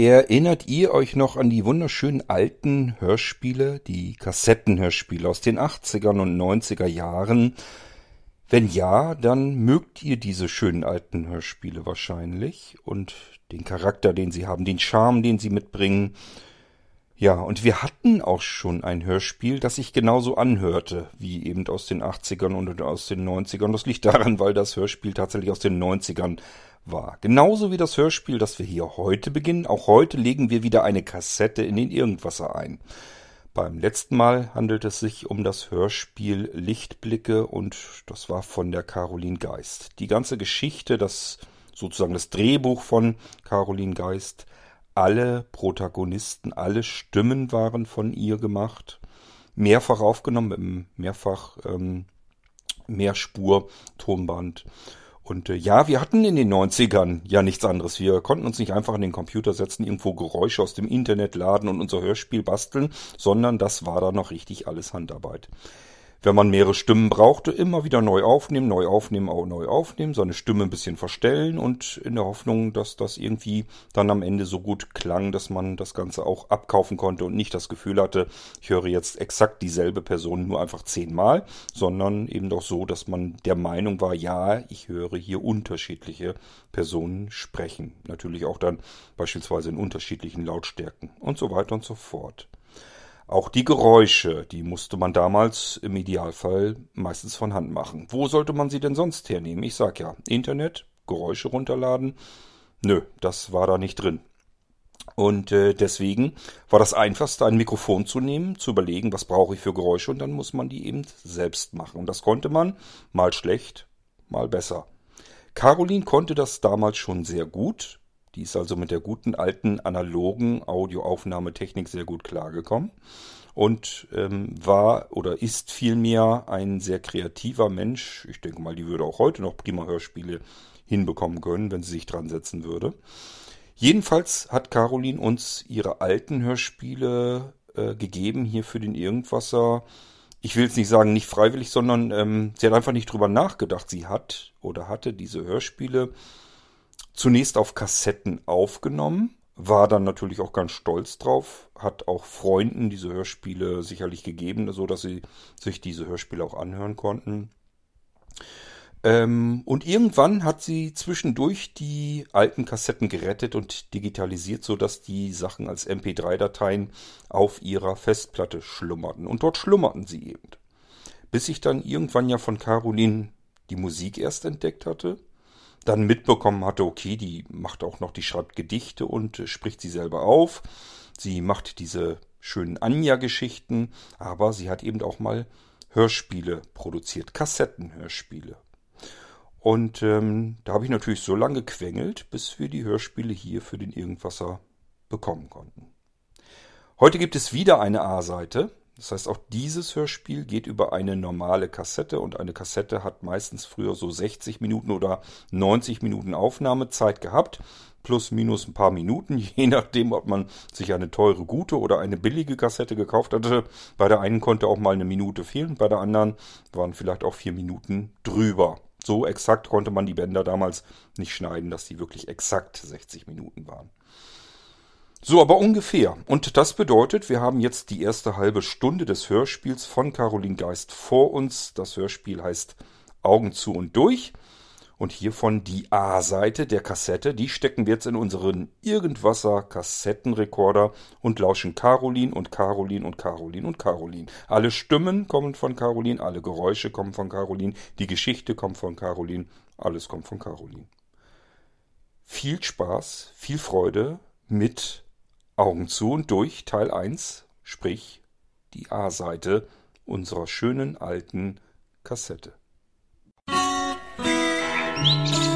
Erinnert ihr euch noch an die wunderschönen alten Hörspiele, die Kassettenhörspiele aus den 80er und 90er Jahren? Wenn ja, dann mögt ihr diese schönen alten Hörspiele wahrscheinlich und den Charakter, den sie haben, den Charme, den sie mitbringen. Ja, und wir hatten auch schon ein Hörspiel, das sich genauso anhörte, wie eben aus den 80ern und aus den 90ern. Das liegt daran, weil das Hörspiel tatsächlich aus den 90ern war. Genauso wie das Hörspiel, das wir hier heute beginnen. Auch heute legen wir wieder eine Kassette in den Irgendwasser ein. Beim letzten Mal handelt es sich um das Hörspiel Lichtblicke und das war von der Caroline Geist. Die ganze Geschichte, das sozusagen das Drehbuch von Caroline Geist, alle Protagonisten, alle Stimmen waren von ihr gemacht, mehrfach aufgenommen mehrfach ähm, Mehrspur Tonband. Und äh, ja, wir hatten in den 90ern ja nichts anderes. Wir konnten uns nicht einfach in den Computer setzen, irgendwo Geräusche aus dem Internet laden und unser Hörspiel basteln, sondern das war da noch richtig alles Handarbeit wenn man mehrere Stimmen brauchte, immer wieder neu aufnehmen, neu aufnehmen, auch neu aufnehmen, seine Stimme ein bisschen verstellen und in der Hoffnung, dass das irgendwie dann am Ende so gut klang, dass man das Ganze auch abkaufen konnte und nicht das Gefühl hatte, ich höre jetzt exakt dieselbe Person nur einfach zehnmal, sondern eben doch so, dass man der Meinung war, ja, ich höre hier unterschiedliche Personen sprechen. Natürlich auch dann beispielsweise in unterschiedlichen Lautstärken und so weiter und so fort. Auch die Geräusche, die musste man damals im Idealfall meistens von Hand machen. Wo sollte man sie denn sonst hernehmen? Ich sag ja, Internet, Geräusche runterladen. Nö, das war da nicht drin. Und äh, deswegen war das einfachste, ein Mikrofon zu nehmen, zu überlegen, was brauche ich für Geräusche und dann muss man die eben selbst machen. Und das konnte man mal schlecht, mal besser. Caroline konnte das damals schon sehr gut. Die ist also mit der guten alten analogen Audioaufnahmetechnik sehr gut klargekommen und ähm, war oder ist vielmehr ein sehr kreativer Mensch. Ich denke mal, die würde auch heute noch prima Hörspiele hinbekommen können, wenn sie sich dran setzen würde. Jedenfalls hat Caroline uns ihre alten Hörspiele äh, gegeben hier für den Irgendwasser. Ich will jetzt nicht sagen nicht freiwillig, sondern ähm, sie hat einfach nicht drüber nachgedacht. Sie hat oder hatte diese Hörspiele zunächst auf Kassetten aufgenommen, war dann natürlich auch ganz stolz drauf, hat auch Freunden diese Hörspiele sicherlich gegeben, so dass sie sich diese Hörspiele auch anhören konnten. Ähm, und irgendwann hat sie zwischendurch die alten Kassetten gerettet und digitalisiert, so dass die Sachen als MP3-Dateien auf ihrer Festplatte schlummerten. Und dort schlummerten sie eben. Bis ich dann irgendwann ja von Caroline die Musik erst entdeckt hatte dann mitbekommen hatte, okay, die macht auch noch, die schreibt Gedichte und äh, spricht sie selber auf. Sie macht diese schönen Anja-Geschichten, aber sie hat eben auch mal Hörspiele produziert, Kassettenhörspiele. Und ähm, da habe ich natürlich so lange gequengelt, bis wir die Hörspiele hier für den Irgendwasser bekommen konnten. Heute gibt es wieder eine A-Seite. Das heißt, auch dieses Hörspiel geht über eine normale Kassette und eine Kassette hat meistens früher so 60 Minuten oder 90 Minuten Aufnahmezeit gehabt. Plus, minus ein paar Minuten, je nachdem, ob man sich eine teure, gute oder eine billige Kassette gekauft hatte. Bei der einen konnte auch mal eine Minute fehlen, bei der anderen waren vielleicht auch vier Minuten drüber. So exakt konnte man die Bänder damals nicht schneiden, dass die wirklich exakt 60 Minuten waren. So, aber ungefähr. Und das bedeutet, wir haben jetzt die erste halbe Stunde des Hörspiels von Caroline Geist vor uns. Das Hörspiel heißt Augen zu und durch. Und hiervon die A-Seite der Kassette, die stecken wir jetzt in unseren Irgendwasser Kassettenrekorder und lauschen Caroline und Caroline und Caroline und Caroline. Alle Stimmen kommen von Caroline, alle Geräusche kommen von Caroline, die Geschichte kommt von Caroline, alles kommt von Caroline. Viel Spaß, viel Freude mit Augen zu und durch Teil 1, sprich die A-Seite unserer schönen alten Kassette. Musik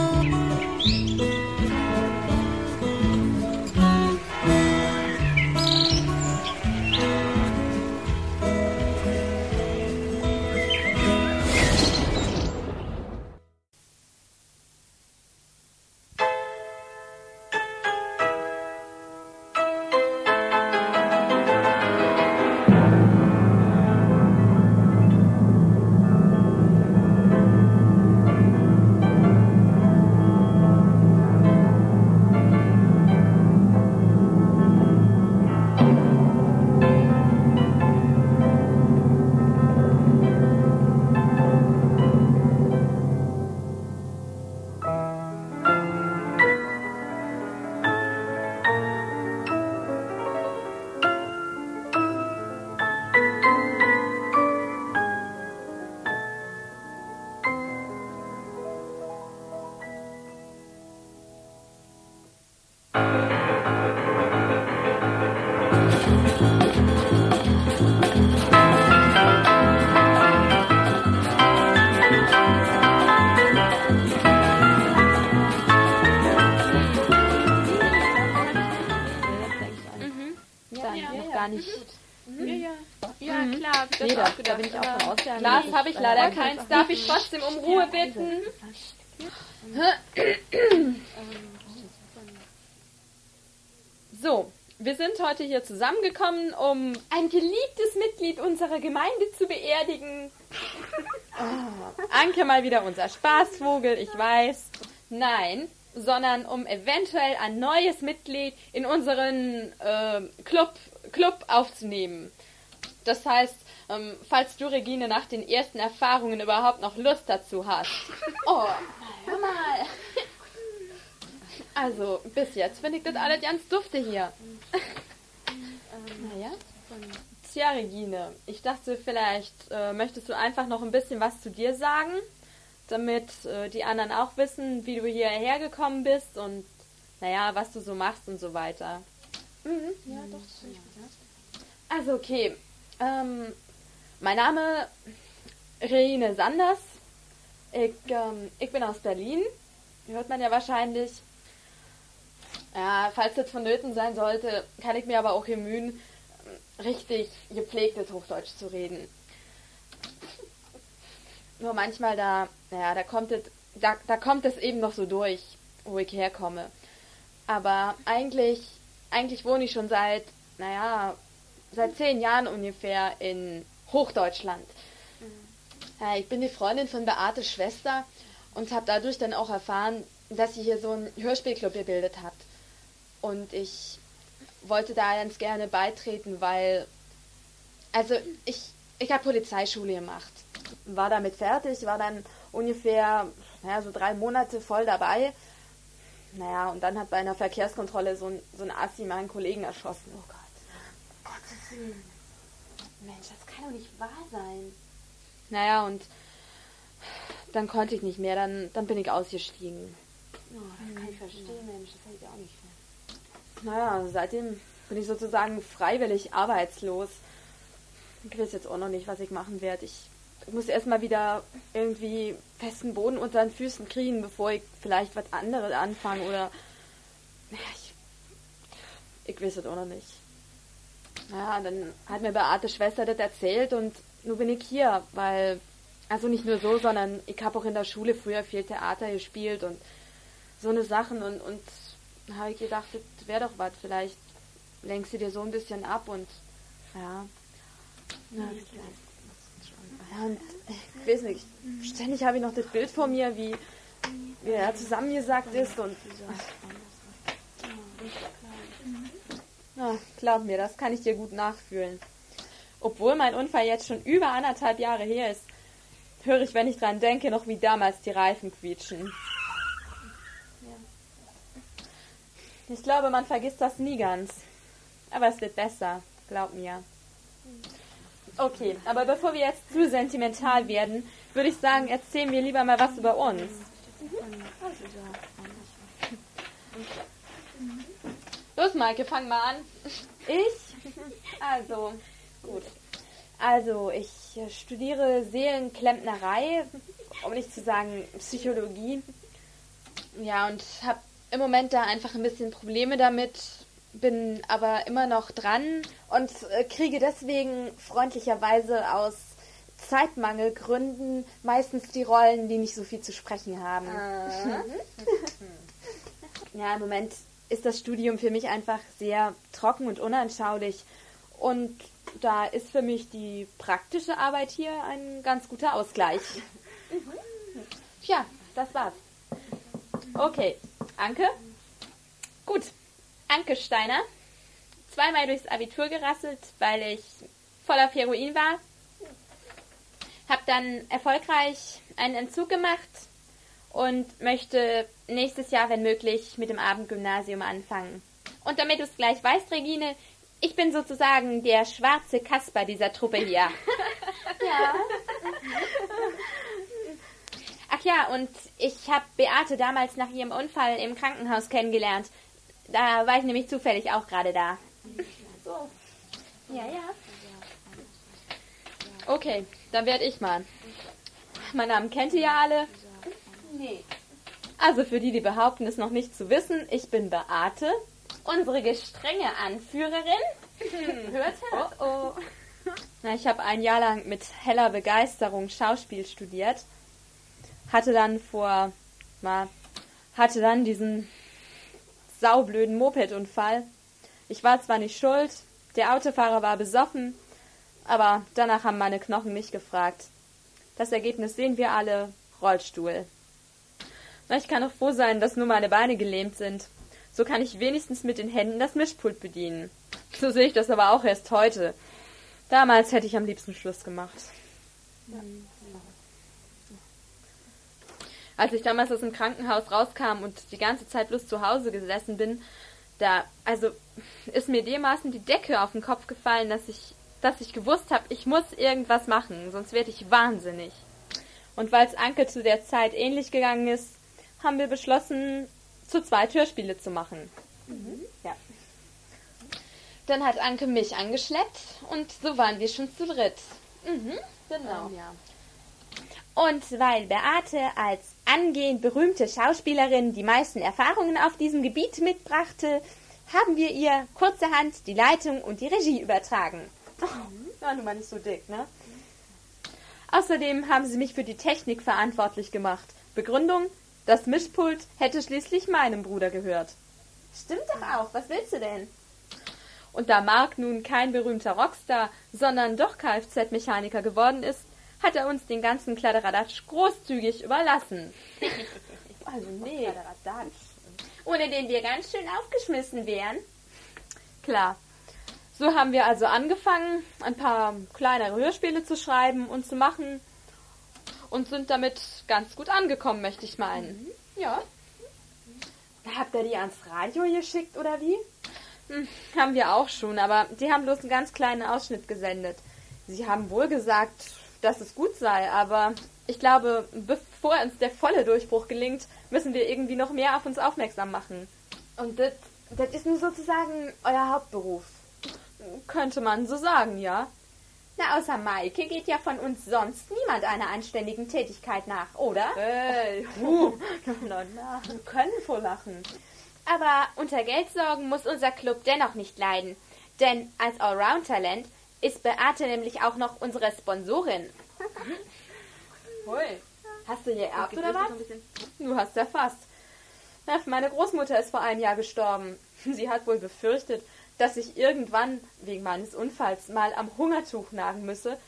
Glas habe ich leider äh, keins. Darf ich trotzdem um Ruhe bitten? So, wir sind heute hier zusammengekommen, um ein geliebtes Mitglied unserer Gemeinde zu beerdigen. Oh, Anke mal wieder unser Spaßvogel, ich weiß. Nein, sondern um eventuell ein neues Mitglied in unseren äh, Club, Club aufzunehmen. Das heißt, ähm, falls du, Regine, nach den ersten Erfahrungen überhaupt noch Lust dazu hast. Oh, hör mal. Also, bis jetzt finde ich das alles ganz dufte hier. Naja. Tja, Regine, ich dachte, vielleicht äh, möchtest du einfach noch ein bisschen was zu dir sagen, damit äh, die anderen auch wissen, wie du hierher gekommen bist und, naja, was du so machst und so weiter. Ja, doch, das finde ich gut. Also, okay. Ähm, mein Name Regine Sanders. Ich, ähm, ich bin aus Berlin. Hört man ja wahrscheinlich. Ja, falls das vonnöten sein sollte, kann ich mir aber auch bemühen, richtig gepflegtes Hochdeutsch zu reden. Nur manchmal da, naja, da kommt es, da, da kommt es eben noch so durch, wo ich herkomme. Aber eigentlich, eigentlich wohne ich schon seit, naja, seit zehn Jahren ungefähr in Hochdeutschland. Ja, ich bin die Freundin von Beates Schwester und habe dadurch dann auch erfahren, dass sie hier so einen Hörspielclub gebildet hat. Und ich wollte da ganz gerne beitreten, weil, also ich, ich habe Polizeischule gemacht. War damit fertig, war dann ungefähr, naja, so drei Monate voll dabei. Naja, und dann hat bei einer Verkehrskontrolle so ein, so ein Assi meinen Kollegen erschossen. Oh Gott. Gottes Willen. Mensch, das kann doch nicht wahr sein. Naja, und dann konnte ich nicht mehr, dann, dann bin ich ausgestiegen. Oh, das kann ich verstehen, Mensch, das hätte ich auch nicht. Naja, seitdem bin ich sozusagen freiwillig arbeitslos. Ich weiß jetzt auch noch nicht, was ich machen werde. Ich, ich muss erstmal wieder irgendwie festen Boden unter den Füßen kriegen, bevor ich vielleicht was anderes anfange oder. Ja, ich, ich weiß es auch noch nicht. Ja, dann hat mir Beate Schwester das erzählt und nun bin ich hier, weil, also nicht nur so, sondern ich habe auch in der Schule früher viel Theater gespielt und so eine Sachen und, und habe ich gedacht, das wäre doch was, vielleicht lenkst du dir so ein bisschen ab und ja. Ja, und ich weiß nicht, ständig habe ich noch das Bild vor mir, wie, wie er zusammengesackt ist und ja, glaub mir, das kann ich dir gut nachfühlen. Obwohl mein Unfall jetzt schon über anderthalb Jahre her ist, höre ich, wenn ich dran denke, noch wie damals die Reifen quietschen. Ich glaube, man vergisst das nie ganz. Aber es wird besser, glaub mir. Okay, aber bevor wir jetzt zu sentimental werden, würde ich sagen, erzählen wir lieber mal was über uns. Los, Maike, fang mal an. Ich? Also, gut. Also, ich studiere Seelenklempnerei, um nicht zu sagen Psychologie. Ja, und habe im Moment da einfach ein bisschen Probleme damit, bin aber immer noch dran und äh, kriege deswegen freundlicherweise aus Zeitmangelgründen meistens die Rollen, die nicht so viel zu sprechen haben. ja, im Moment ist das Studium für mich einfach sehr trocken und unanschaulich und da ist für mich die praktische Arbeit hier ein ganz guter Ausgleich. Tja, das war's. Okay, Anke? Gut, Anke Steiner. Zweimal durchs Abitur gerasselt, weil ich voll auf Heroin war. Hab dann erfolgreich einen Entzug gemacht und möchte nächstes Jahr, wenn möglich, mit dem Abendgymnasium anfangen. Und damit du es gleich weißt, Regine, ich bin sozusagen der schwarze Kasper dieser Truppe hier. Ja. Ach ja, und ich habe Beate damals nach ihrem Unfall im Krankenhaus kennengelernt. Da war ich nämlich zufällig auch gerade da. So. Ja, ja. Okay, dann werde ich mal. Mein Namen kennt ihr ja alle. Nee. Also für die, die behaupten, es noch nicht zu wissen, ich bin Beate, unsere gestrenge Anführerin. hört, hört. Oh, oh. Na, ich habe ein Jahr lang mit heller Begeisterung Schauspiel studiert. Hatte dann vor, mal, hatte dann diesen saublöden Mopedunfall. Ich war zwar nicht schuld, der Autofahrer war besoffen, aber danach haben meine Knochen mich gefragt. Das Ergebnis sehen wir alle, Rollstuhl. Na, ich kann auch froh sein, dass nur meine Beine gelähmt sind. So kann ich wenigstens mit den Händen das Mischpult bedienen. So sehe ich das aber auch erst heute. Damals hätte ich am liebsten Schluss gemacht. Als ich damals aus dem Krankenhaus rauskam und die ganze Zeit bloß zu Hause gesessen bin, da, also, ist mir dermaßen die Decke auf den Kopf gefallen, dass ich, dass ich gewusst habe, ich muss irgendwas machen, sonst werde ich wahnsinnig. Und weil es Anke zu der Zeit ähnlich gegangen ist, haben wir beschlossen, zu zwei Hörspiele zu machen. Ja. Dann hat Anke mich angeschleppt und so waren wir schon zu dritt. Mhm, genau. Ja. Und weil Beate als angehend berühmte Schauspielerin die meisten Erfahrungen auf diesem Gebiet mitbrachte, haben wir ihr kurzerhand die Leitung und die Regie übertragen. Ja, nun mal nicht so dick, ne? Außerdem haben sie mich für die Technik verantwortlich gemacht. Begründung, das Mischpult hätte schließlich meinem Bruder gehört. Stimmt doch auch. Was willst du denn? Und da Mark nun kein berühmter Rockstar, sondern doch Kfz-Mechaniker geworden ist, hat er uns den ganzen Kladderadatsch großzügig überlassen. Also nee. Ohne den wir ganz schön aufgeschmissen wären. Klar. So haben wir also angefangen, ein paar kleinere Hörspiele zu schreiben und zu machen und sind damit ganz gut angekommen, möchte ich meinen. Ja. Habt ihr die ans Radio geschickt oder wie? Hm, haben wir auch schon, aber die haben bloß einen ganz kleinen Ausschnitt gesendet. Sie haben wohl gesagt, dass es gut sei, aber ich glaube, bevor uns der volle Durchbruch gelingt, müssen wir irgendwie noch mehr auf uns aufmerksam machen. Und das, das ist nun sozusagen euer Hauptberuf. Könnte man so sagen, ja. Na, außer Maike geht ja von uns sonst niemand einer anständigen Tätigkeit nach, oder? Hey, huh. na, na, wir können vor lachen. Aber unter Geldsorgen muss unser Club dennoch nicht leiden. Denn als Allround-Talent ist Beate nämlich auch noch unsere Sponsorin. Hui. Hast du geerbt oder was? Du hast ja fast. Meine Großmutter ist vor einem Jahr gestorben. Sie hat wohl befürchtet, dass ich irgendwann wegen meines Unfalls mal am Hungertuch nagen müsse.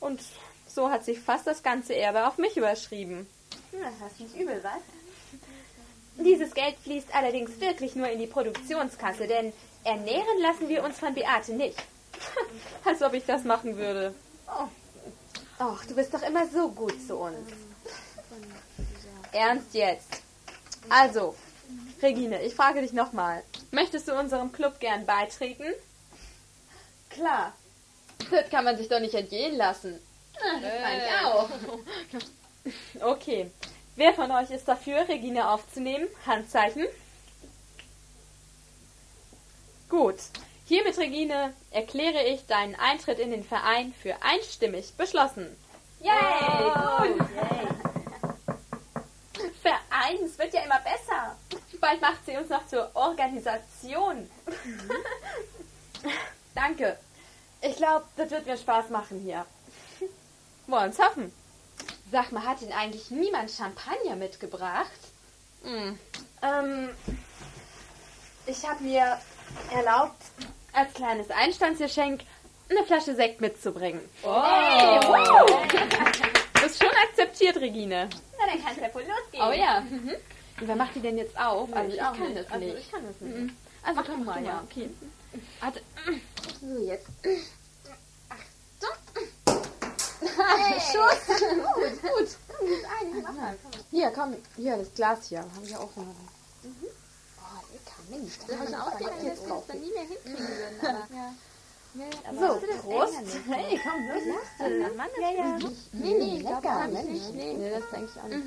Und so hat sich fast das ganze Erbe auf mich überschrieben. Das ist nicht übel, was? Dieses Geld fließt allerdings wirklich nur in die Produktionskasse, denn ernähren lassen wir uns von Beate nicht. Als ob ich das machen würde. Oh. Och, du bist doch immer so gut zu uns. Ernst jetzt. Also, Regine, ich frage dich nochmal. Möchtest du unserem Club gern beitreten? Klar. Das kann man sich doch nicht entgehen lassen. Das fand ich auch. Okay. Wer von euch ist dafür, Regine aufzunehmen? Handzeichen. Gut. Hiermit, Regine, erkläre ich deinen Eintritt in den Verein für einstimmig beschlossen. Yay! Gut. Verein, es wird ja immer besser. Bald macht sie uns noch zur Organisation. Danke. Ich glaube, das wird mir Spaß machen hier. Wollen's hoffen. Sag mal, hat Ihnen eigentlich niemand Champagner mitgebracht? Hm. Ähm, ich habe mir erlaubt, als kleines Einstandsgeschenk eine Flasche Sekt mitzubringen. Oh. Hey, wow. Ist schon akzeptiert, Regine. Na, dann kann es ja wohl losgehen. Oh ja. Mhm. Und wer macht die denn jetzt auf? Nee, also ich ich, auch kann nicht. das Also nicht. ich kann das nicht. Mhm. Also Mach komm du mal, mal. ja. Okay. Warte. So, jetzt. Schuss. Gut, gut. Komm, gut ein. Mach mal. Komm. Hier, komm. Hier, das Glas hier. Haben wir auch noch. Oh, lecker. Mensch. Das ist auch Spaghetti wieder, dass wir das dann nie mehr hinkriegen würden. Aber, Ja. So, Prost. Hey, komm, los. Mann, Mann, Ja, ja. Nee, nee, ich glaube, habe ich nicht. Nee. Nee, das denke ich auch nicht.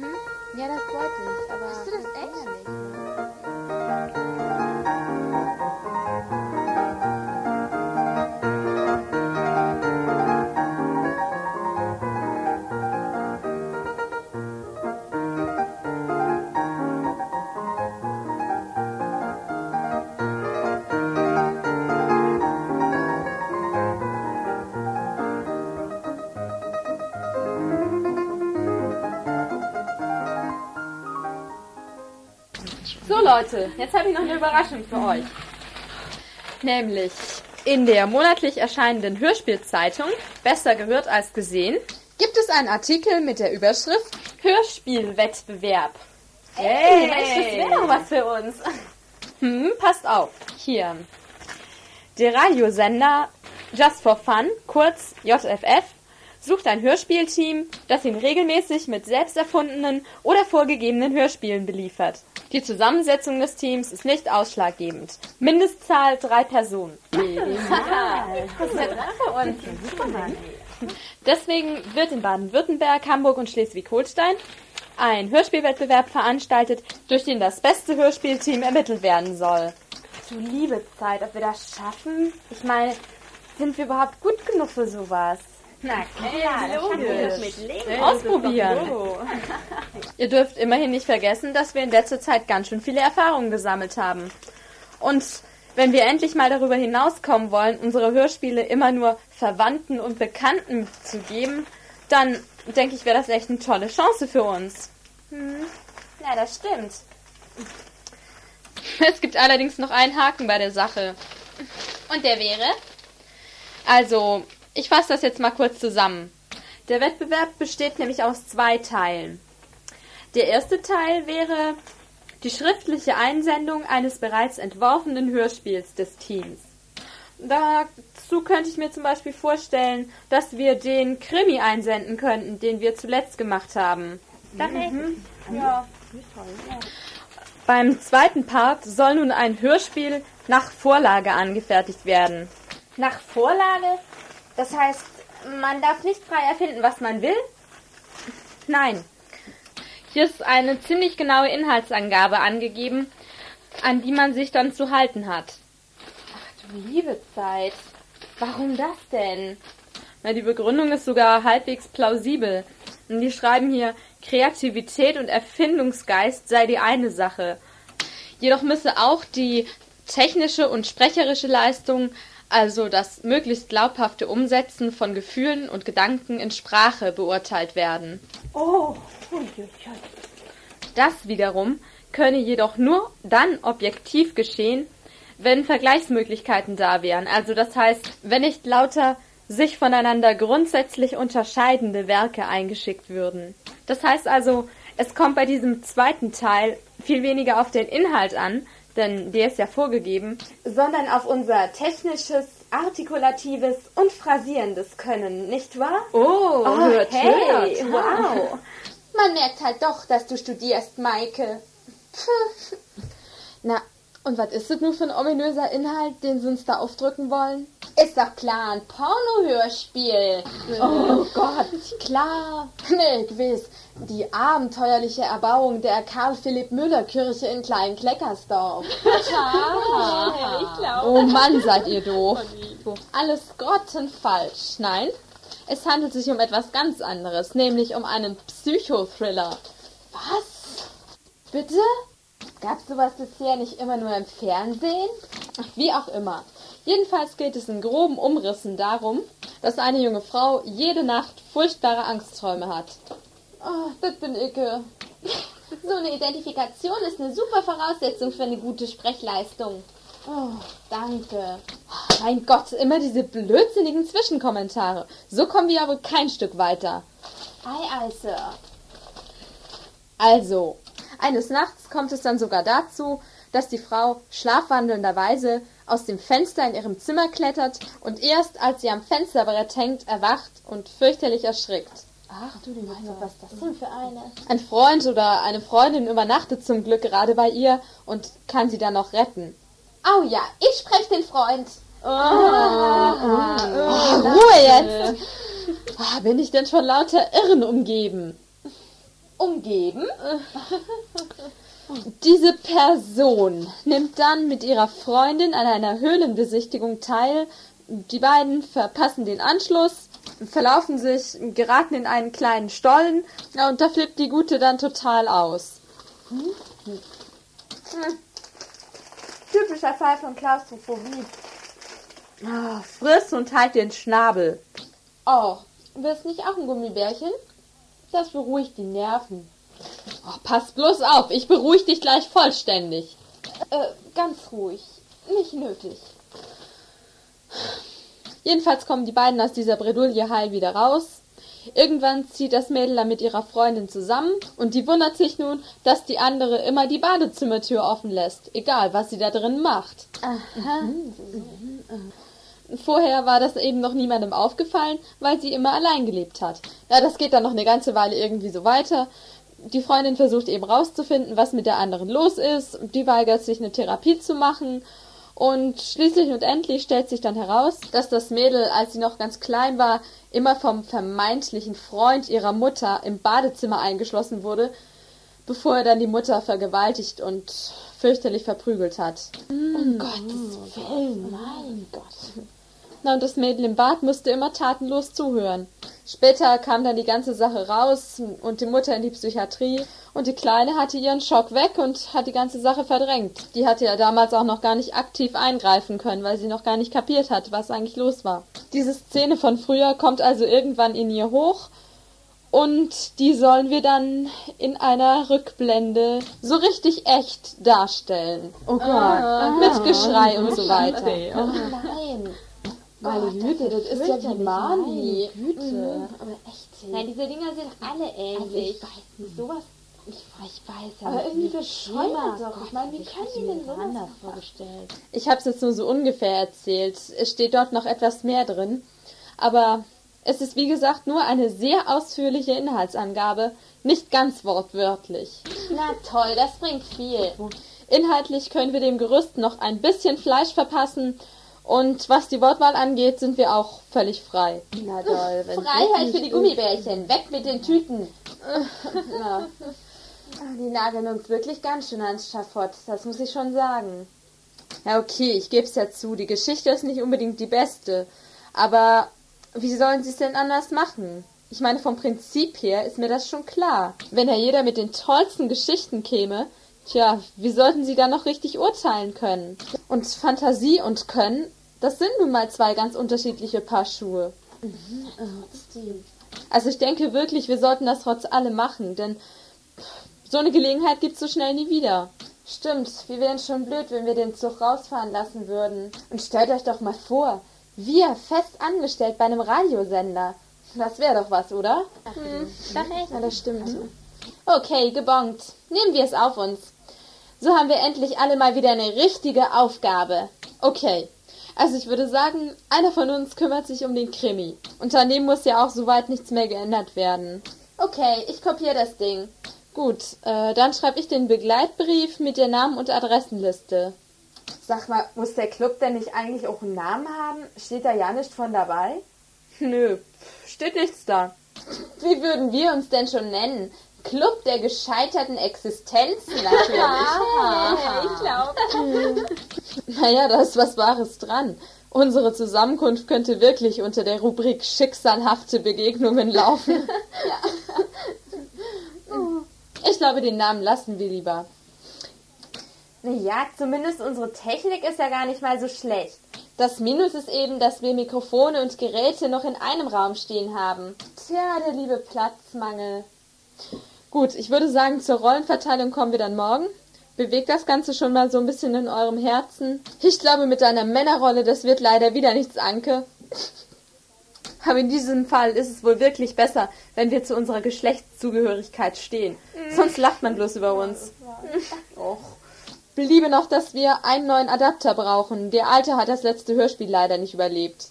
Ja, das wollte ich, aber. Hast du das echt? Leute, jetzt habe ich noch eine Überraschung für euch. Nämlich in der monatlich erscheinenden Hörspielzeitung, besser gehört als gesehen, gibt es einen Artikel mit der Überschrift Hörspielwettbewerb. Hey, Mensch, das wäre doch was für uns. Hm, passt auf. Hier. Der Radiosender Just for Fun, kurz JFF, sucht ein Hörspielteam, das ihn regelmäßig mit selbst erfundenen oder vorgegebenen Hörspielen beliefert. Die Zusammensetzung des Teams ist nicht ausschlaggebend. Mindestzahl drei Personen. Das ist ja dran für uns. Deswegen wird in Baden-Württemberg, Hamburg und Schleswig-Holstein ein Hörspielwettbewerb veranstaltet, durch den das beste Hörspielteam ermittelt werden soll. Du liebe Zeit, ob wir das schaffen? Ich meine, sind wir überhaupt gut genug für sowas? Na Ja, das schaffen wir doch mit Leben. Ausprobieren. Ihr dürft immerhin nicht vergessen, dass wir in letzter Zeit ganz schön viele Erfahrungen gesammelt haben. Und wenn wir endlich mal darüber hinauskommen wollen, unsere Hörspiele immer nur Verwandten und Bekannten zu geben, dann denke ich, wäre das echt eine tolle Chance für uns. Ja, das stimmt. Es gibt allerdings noch einen Haken bei der Sache. Und der wäre? Also, ich fasse das jetzt mal kurz zusammen. Der Wettbewerb besteht nämlich aus zwei Teilen. Der erste Teil wäre die schriftliche Einsendung eines bereits entworfenen Hörspiels des Teams. Dazu könnte ich mir zum Beispiel vorstellen, dass wir den Krimi einsenden könnten, den wir zuletzt gemacht haben. Mhm. Ja. Beim zweiten Part soll nun ein Hörspiel nach Vorlage angefertigt werden. Nach Vorlage? Das heißt, man darf nicht frei erfinden, was man will? Nein. Hier ist eine ziemlich genaue Inhaltsangabe angegeben, an die man sich dann zu halten hat. Du liebe Zeit. Warum das denn? Na, die Begründung ist sogar halbwegs plausibel. Und die schreiben hier, Kreativität und Erfindungsgeist sei die eine Sache. Jedoch müsse auch die technische und sprecherische Leistung, also das möglichst glaubhafte Umsetzen von Gefühlen und Gedanken in Sprache beurteilt werden. Oh, Das wiederum könne jedoch nur dann objektiv geschehen, wenn Vergleichsmöglichkeiten da wären. Also das heißt, wenn nicht lauter sich voneinander grundsätzlich unterscheidende Werke eingeschickt würden. Das heißt also, es kommt bei diesem zweiten Teil viel weniger auf den Inhalt an, denn der ist ja vorgegeben, sondern auf unser technisches, artikulatives und phrasierendes Können, nicht wahr? Oh, hört, hey, hört. wow. Man merkt halt doch, dass du studierst, Maike. Na, und was ist das nur für ein ominöser Inhalt, den sie uns da aufdrücken wollen? Ist doch klar, ein Pornohörspiel. Oh Gott, klar. Nee, gewiss. Die abenteuerliche Erbauung der Karl-Philipp-Müller-Kirche in Klein-Kleckersdorf. ich glaube. Oh Mann, seid ihr doof. Alles grottenfalsch. Nein, es handelt sich um etwas ganz anderes, nämlich um einen Psychothriller. Was? Bitte? Gab's sowas bisher nicht immer nur im Fernsehen? Wie auch immer. Jedenfalls geht es in groben Umrissen darum, dass eine junge Frau jede Nacht furchtbare Angstträume hat. Oh, das bin ich. So eine Identifikation ist eine super Voraussetzung für eine gute Sprechleistung. Oh, danke. Mein Gott, immer diese blödsinnigen Zwischenkommentare. So kommen wir aber kein Stück weiter. Ei, ei, Sir. Also, eines Nachts kommt es dann sogar dazu, dass die Frau schlafwandelnderweise aus dem Fenster in ihrem Zimmer klettert und erst als sie am Fensterbrett hängt, erwacht und fürchterlich erschrickt. Ach du liebe Zeit, was ist das denn für eine? Ein Freund oder eine Freundin übernachtet zum Glück gerade bei ihr und kann sie dann noch retten. Oh ja, ich spreche den Freund. Oh, Ruhe jetzt! Ah, bin ich denn von lauter Irren umgeben? Umgeben? Diese Person nimmt dann mit ihrer Freundin an einer Höhlenbesichtigung teil. Die beiden verpassen den Anschluss, verlaufen sich, geraten in einen kleinen Stollen und da flippt die Gute dann total aus. Typischer Fall von Klaustrophobie. Ah, friss und halt den Schnabel. Oh, willst nicht auch ein Gummibärchen? Das beruhigt die Nerven. Oh, pass bloß auf, ich beruhige dich gleich vollständig. Äh, ganz ruhig. Nicht nötig. Jedenfalls kommen die beiden aus dieser Bredouille heil wieder raus. Irgendwann zieht das Mädel dann mit ihrer Freundin zusammen und die wundert sich nun, dass die andere immer die Badezimmertür offen lässt, egal was sie da drin macht. Aha. Vorher war das eben noch niemandem aufgefallen, weil sie immer allein gelebt hat. Ja, das geht dann noch eine ganze Weile irgendwie so weiter. Die Freundin versucht eben rauszufinden, was mit der anderen los ist. Die weigert sich, eine Therapie zu machen. Und schließlich und endlich stellt sich dann heraus, dass das Mädel, als sie noch ganz klein war, immer vom vermeintlichen Freund ihrer Mutter im Badezimmer eingeschlossen wurde, bevor er dann die Mutter vergewaltigt und fürchterlich verprügelt hat. Um Gottes Willen, mein Gott. Na, und das Mädel im Bad musste immer tatenlos zuhören. Später kam dann die ganze Sache raus und die Mutter in die Psychiatrie und die Kleine hatte ihren Schock weg und hat die ganze Sache verdrängt. Die hatte ja damals auch noch gar nicht aktiv eingreifen können, weil sie noch gar nicht kapiert hat, was eigentlich los war. Diese Szene von früher kommt also irgendwann in ihr hoch und die sollen wir dann in einer Rückblende so richtig echt darstellen. Oh Gott. Mit Geschrei und so weiter. Nein. Meine Güte, das ist ja wie Mani. Güte. Aber echt. Nein, diese Dinger sind alle also ähnlich. ich weiß nicht, sowas. Ich, ich weiß ja aber irgendwie wie bescheuert doch. Ich meine, wie hätte die mir denn sowas anders vorgestellt. Ich habe es jetzt nur so ungefähr erzählt. Es steht dort noch etwas mehr drin. Aber es ist wie gesagt nur eine sehr ausführliche Inhaltsangabe, nicht ganz wortwörtlich. Na toll, das bringt viel. Inhaltlich können wir dem Gerüst noch ein bisschen Fleisch verpassen. Und was die Wortwahl angeht, sind wir auch völlig frei. Na toll, wenn Freiheit für die Gummibärchen. Weg mit den Tüten. Na, Die nageln uns wirklich ganz schön ans Schafott, das muss ich schon sagen. Ja, okay, ich geb's ja zu, die Geschichte ist nicht unbedingt die beste. Aber wie sollen sie es denn anders machen? Ich meine, vom Prinzip her ist mir das schon klar. Wenn ja jeder mit den tollsten Geschichten käme, tja, wie sollten sie dann noch richtig urteilen können? Und Fantasie und Können, das sind nun mal zwei ganz unterschiedliche Paar Schuhe. Also ich denke wirklich, wir sollten das trotz allem machen, denn so eine Gelegenheit gibt's so schnell nie wieder. Stimmt, wir wären schon blöd, wenn wir den Zug rausfahren lassen würden. Und stellt euch doch mal vor, wir fest angestellt bei einem Radiosender. Das wäre doch was, oder? Hm, Doch echt. Ja, das stimmt. Okay, gebongt. Nehmen wir es auf uns. So haben wir endlich alle mal wieder eine richtige Aufgabe. Okay. Also ich würde sagen, einer von uns kümmert sich um den Krimi. Dem muss ja auch soweit nichts mehr geändert werden. Okay, ich kopiere das Ding. Gut, äh, dann schreibe ich den Begleitbrief mit der Namen- und Adressenliste. Sag mal, muss der Club denn nicht eigentlich auch einen Namen haben? Steht da ja nicht von dabei? Nö, steht nichts da. Wie würden wir uns denn schon nennen? Club der gescheiterten Existenzen natürlich. ich glaube. naja, da ist was Wahres dran. Unsere Zusammenkunft könnte wirklich unter der Rubrik schicksalhafte Begegnungen laufen. Ich glaube, den Namen lassen wir lieber. Naja, zumindest unsere Technik ist ja gar nicht mal so schlecht. Das Minus ist eben, dass wir Mikrofone und Geräte noch in einem Raum stehen haben. Tja, der liebe Platzmangel. Gut, ich würde sagen, zur Rollenverteilung kommen wir dann morgen. Bewegt das Ganze schon mal so ein bisschen in eurem Herzen. Ich glaube, mit einer Männerrolle, das wird leider wieder nichts, Anke. Aber in diesem Fall ist es wohl wirklich besser, wenn wir zu unserer Geschlechtszugehörigkeit stehen. Sonst lacht man bloß über uns. Och. Bliebe noch, dass wir einen neuen Adapter brauchen. Der alte hat das letzte Hörspiel leider nicht überlebt.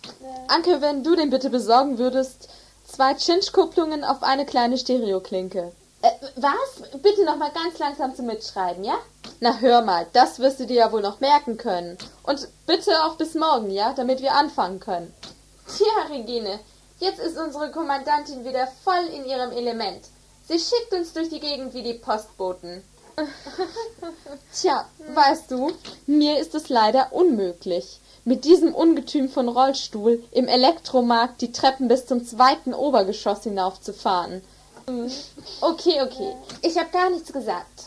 Anke, wenn du den bitte besorgen würdest, zwei Chinch-Kupplungen auf eine kleine Stereoklinke. Äh, was? Bitte noch mal ganz langsam zum Mitschreiben, ja? Na hör mal, das wirst du dir ja wohl noch merken können. Und bitte auch bis morgen, ja, damit wir anfangen können. Tja, Regine, jetzt ist unsere Kommandantin wieder voll in ihrem Element. Sie schickt uns durch die Gegend wie die Postboten. Tja, weißt du, mir ist es leider unmöglich, mit diesem Ungetüm von Rollstuhl im Elektromarkt die Treppen bis zum zweiten Obergeschoss hinaufzufahren. Okay, okay. Ich habe gar nichts gesagt.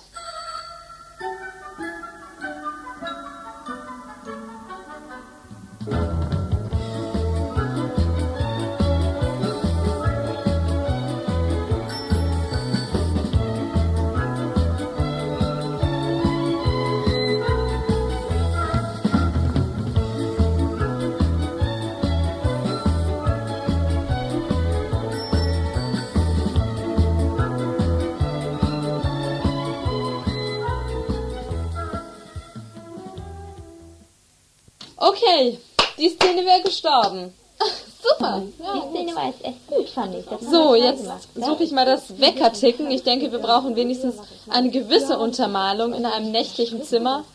Szene wäre gestorben. Super. Die Szene war jetzt echt gut, fand ich. So, jetzt suche ich mal das Weckerticken. Ich denke, wir brauchen wenigstens eine gewisse Untermalung in einem nächtlichen Zimmer.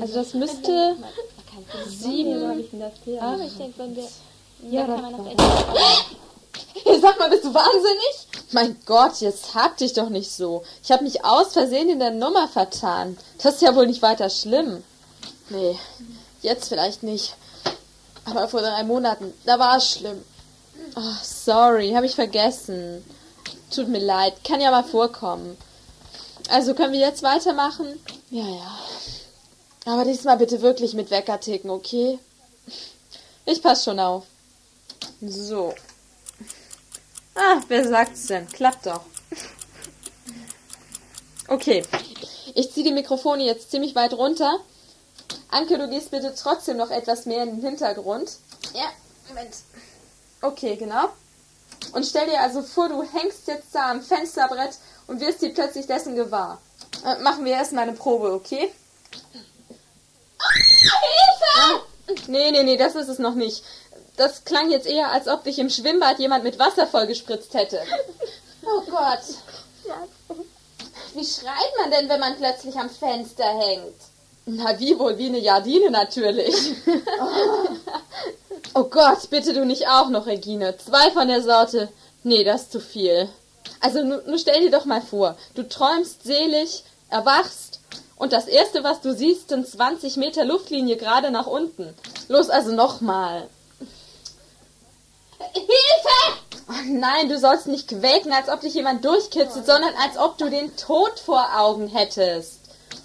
Also das müsste sieben. Aber ich denke, wenn wir. Ja, da das Hey, sag mal, bist du wahnsinnig? Mein Gott, jetzt hab dich doch nicht so. Ich habe mich aus Versehen in der Nummer vertan. Das ist ja wohl nicht weiter schlimm. Nee, jetzt vielleicht nicht. Aber vor drei Monaten, da war es schlimm. Oh, sorry, habe ich vergessen. Tut mir leid, kann ja mal vorkommen. Also können wir jetzt weitermachen? Ja, ja. Aber diesmal bitte wirklich mit Wecker ticken, okay? Ich pass schon auf. So. Ah, wer sagt's denn? Klappt doch. Okay. Ich ziehe die Mikrofone jetzt ziemlich weit runter. Anke, du gehst bitte trotzdem noch etwas mehr in den Hintergrund. Ja, Moment. Okay, genau. Und stell dir also vor, du hängst jetzt da am Fensterbrett und wirst dir plötzlich dessen gewahr. Äh, machen wir erstmal eine Probe, okay? Hilfe! Nee, nee, nee, das ist es noch nicht. Das klang jetzt eher, als ob dich im Schwimmbad jemand mit Wasser vollgespritzt hätte. Oh Gott. Wie schreit man denn, wenn man plötzlich am Fenster hängt? Na, wie wohl? Wie eine Jardine natürlich. Oh. oh Gott, bitte du nicht auch noch, Regine. Zwei von der Sorte. Nee, das ist zu viel. Also, nu, nu stell dir doch mal vor, du träumst selig, erwachst und das erste, was du siehst, sind 20 Meter Luftlinie gerade nach unten. Los, also nochmal. Hilfe! Oh nein, du sollst nicht quäken, als ob dich jemand durchkitzelt, sondern als ob du den Tod vor Augen hättest.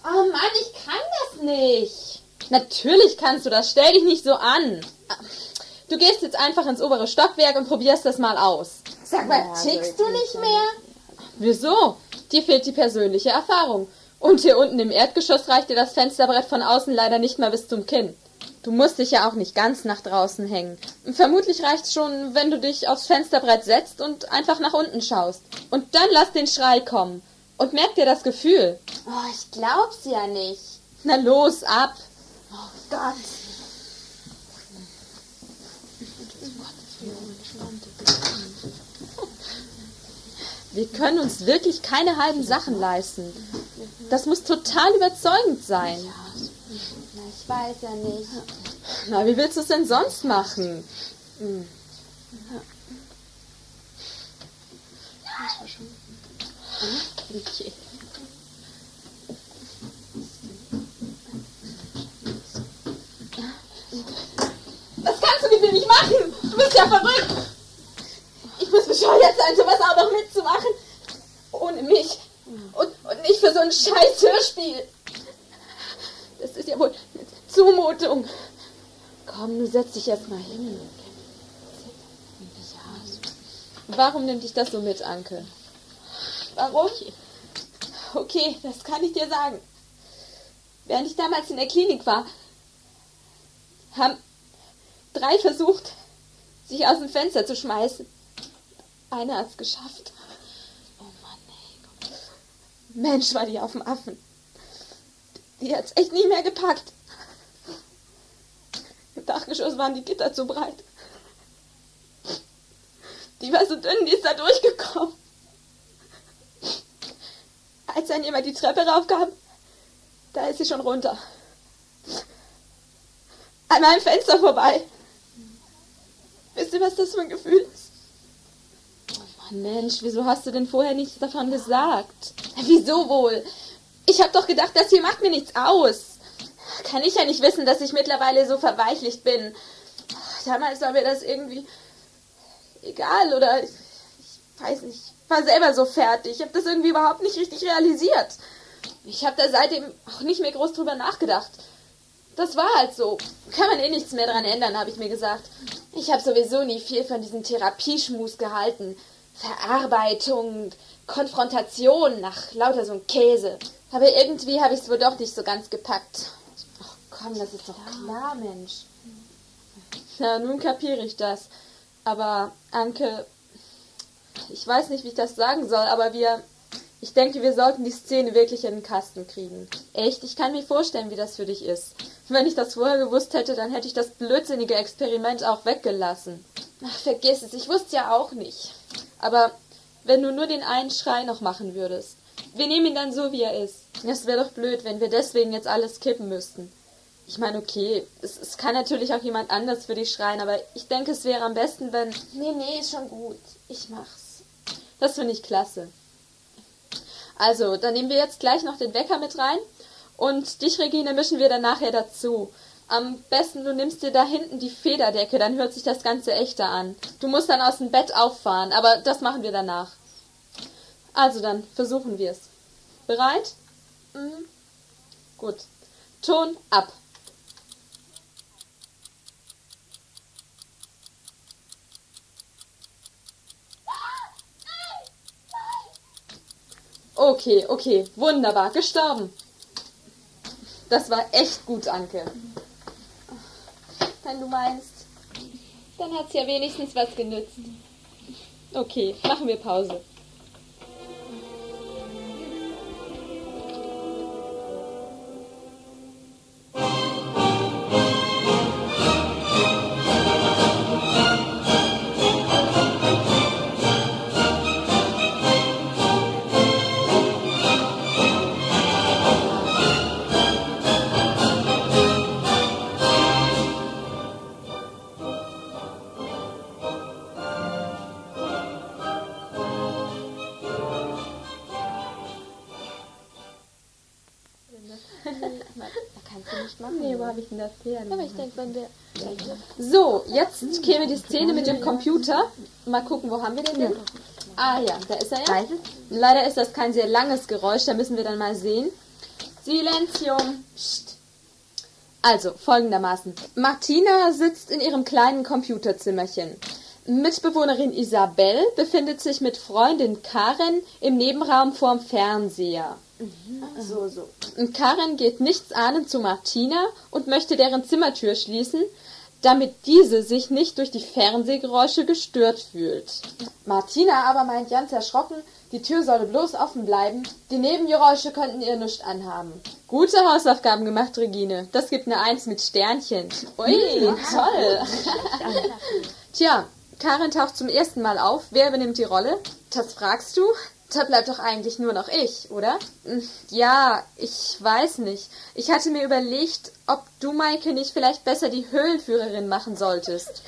Oh Mann, ich kann nicht. Natürlich kannst du das. Stell dich nicht so an. Du gehst jetzt einfach ins obere Stockwerk und probierst das mal aus. Sag mal, tickst du nicht mehr? Wieso? Dir fehlt die persönliche Erfahrung. Und hier unten im Erdgeschoss reicht dir das Fensterbrett von außen leider nicht mal bis zum Kinn. Du musst dich ja auch nicht ganz nach draußen hängen. Vermutlich reicht's schon, wenn du dich aufs Fensterbrett setzt und einfach nach unten schaust. Und dann lass den Schrei kommen. Und merk dir das Gefühl. Oh, ich glaub's ja nicht. Na los, ab. Oh Gott. Wir können uns wirklich keine halben Sachen leisten. Das muss total überzeugend sein. Na, ich weiß ja nicht. Na, wie willst du es denn sonst machen? Okay. Das kannst du mit mir nicht machen! Du bist ja verrückt! Ich muss bescheuert sein, sowas auch noch mitzumachen. Ohne mich. Und, und nicht für so ein scheiß Hörspiel. Das ist ja wohl eine Zumutung. Komm, du setz dich erst mal hin. Warum nimmt dich das so mit, Anke? Warum? Okay, das kann ich dir sagen. Während ich damals in der Klinik war, haben drei versucht, sich aus dem Fenster zu schmeißen. Einer hat's geschafft. Oh Mann, ey. Mensch, war die auf dem Affen. Die hat's echt nie mehr gepackt. Im Dachgeschoss waren die Gitter zu breit. Die war so dünn, die ist da durchgekommen. Als dann jemand die Treppe raufkam, da ist sie schon runter. An meinem Fenster vorbei. Wisst ihr, was das für ein Gefühl ist? Oh Mensch, wieso hast du denn vorher nichts davon gesagt? Wieso wohl? Ich hab doch gedacht, das hier macht mir nichts aus. Kann ich ja nicht wissen, dass ich mittlerweile so verweichlicht bin. Damals war mir das irgendwie egal oder ich, weiß nicht. Ich war selber so fertig. Ich habe das irgendwie überhaupt nicht richtig realisiert. Ich habe da seitdem auch nicht mehr groß drüber nachgedacht. Das war halt so. Kann man eh nichts mehr dran ändern, habe ich mir gesagt. Ich habe sowieso nie viel von diesem Therapieschmus gehalten. Verarbeitung, Konfrontation nach lauter so ein Käse. Aber irgendwie habe ich es wohl doch nicht so ganz gepackt. Ach komm, das ist doch klar, Mensch. Na, nun kapiere ich das. Aber, Anke, ich weiß nicht, wie ich das sagen soll, aber wir. Ich denke, wir sollten die Szene wirklich in den Kasten kriegen. Echt, ich kann mir vorstellen, wie das für dich ist. Wenn ich das vorher gewusst hätte, dann hätte ich das blödsinnige Experiment auch weggelassen. Ach, vergiss es, ich wusste ja auch nicht. Aber wenn du nur den einen Schrei noch machen würdest. Wir nehmen ihn dann so, wie er ist. Es wäre doch blöd, wenn wir deswegen jetzt alles kippen müssten. Ich meine, okay, es, es kann natürlich auch jemand anders für dich schreien, aber ich denke, es wäre am besten, wenn... Nee, nee, ist schon gut. Ich mach's. Das finde ich klasse. Also, dann nehmen wir jetzt gleich noch den Wecker mit rein und dich, Regine, mischen wir dann nachher dazu. Am besten, du nimmst dir da hinten die Federdecke, dann hört sich das Ganze echter an. Du musst dann aus dem Bett auffahren, aber das machen wir danach. Also dann, versuchen wir es. Bereit? Mhm. Gut. Ton ab. Okay, okay, wunderbar, gestorben. Das war echt gut, Anke. Wenn du meinst, dann hat's ja wenigstens was genützt. Okay, machen wir Pause. Nee, wo habe ich denn das her? Aber ich denke, wenn wir. So, jetzt käme die Szene mit dem Computer. Mal gucken, wo haben wir den denn? Ah ja, da ist er ja. Leider ist das kein sehr langes Geräusch, da müssen wir dann mal sehen. Silenzium. Psst. Also, folgendermaßen. Martina sitzt in ihrem kleinen Computerzimmerchen. Mitbewohnerin Isabel befindet sich mit Freundin Karen im Nebenraum vorm Fernseher. So, so. Und Karen geht nichtsahnend zu Martina und möchte deren Zimmertür schließen, damit diese sich nicht durch die Fernsehgeräusche gestört fühlt. Martina aber meint ganz erschrocken, die Tür solle bloß offen bleiben, die Nebengeräusche könnten ihr nichts anhaben. Gute Hausaufgaben gemacht, Regine. Das gibt eine Eins mit Sternchen. Ui, toll. Tja, Karen taucht zum ersten Mal auf. Wer übernimmt die Rolle? Das fragst du? Da bleibt doch eigentlich nur noch ich, oder? Hm, Ja, ich weiß nicht. Ich hatte mir überlegt, ob du, Maike, nicht vielleicht besser die Höhlenführerin machen solltest.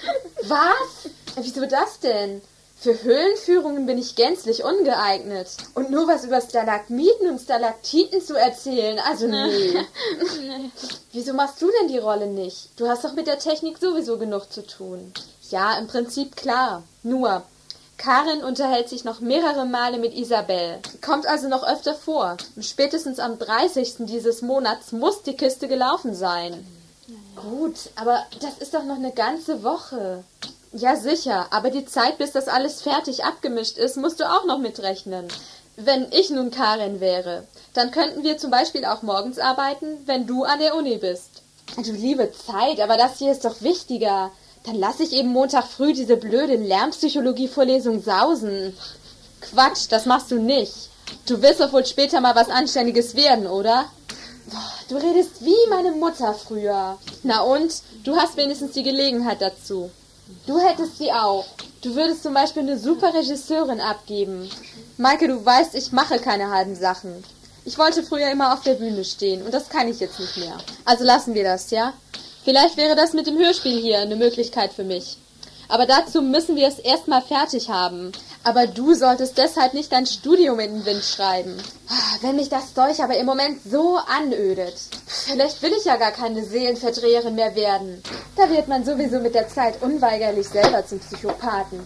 Was? Wieso das denn? Für Höhlenführungen bin ich gänzlich ungeeignet. Und nur was über Stalagmiten und Stalaktiten zu erzählen, also nee. Wieso machst du denn die Rolle nicht? Du hast doch mit der Technik sowieso genug zu tun. Ja, im Prinzip klar. Nur, Karin unterhält sich noch mehrere Male mit Isabel. Kommt also noch öfter vor. Spätestens am 30. dieses Monats muss die Kiste gelaufen sein. Gut, aber das ist doch noch eine ganze Woche. Ja, sicher, aber die Zeit, bis das alles fertig abgemischt ist, musst du auch noch mitrechnen. Wenn ich nun Karin wäre, dann könnten wir zum Beispiel auch morgens arbeiten, wenn du an der Uni bist. Du liebe Zeit, aber das hier ist doch wichtiger. Dann lass ich eben Montag früh diese blöde Lärmpsychologie-Vorlesung sausen. Quatsch, das machst du nicht. Du wirst doch wohl später mal was Anständiges werden, oder? Du redest wie meine Mutter früher. Na und? Du hast wenigstens die Gelegenheit dazu. Du hättest sie auch. Du würdest zum Beispiel eine super Regisseurin abgeben. Maike, du weißt, ich mache keine halben Sachen. Ich wollte früher immer auf der Bühne stehen und das kann ich jetzt nicht mehr. Also lassen wir das, ja? Vielleicht wäre das mit dem Hörspiel hier eine Möglichkeit für mich. Aber dazu müssen wir es erstmal fertig haben. Aber du solltest deshalb nicht dein Studium in den Wind schreiben. Ah, Wenn mich das Zeug aber im Moment so anödet. Vielleicht will ich ja gar keine Seelenverdreherin mehr werden. Da wird man sowieso mit der Zeit unweigerlich selber zum Psychopathen.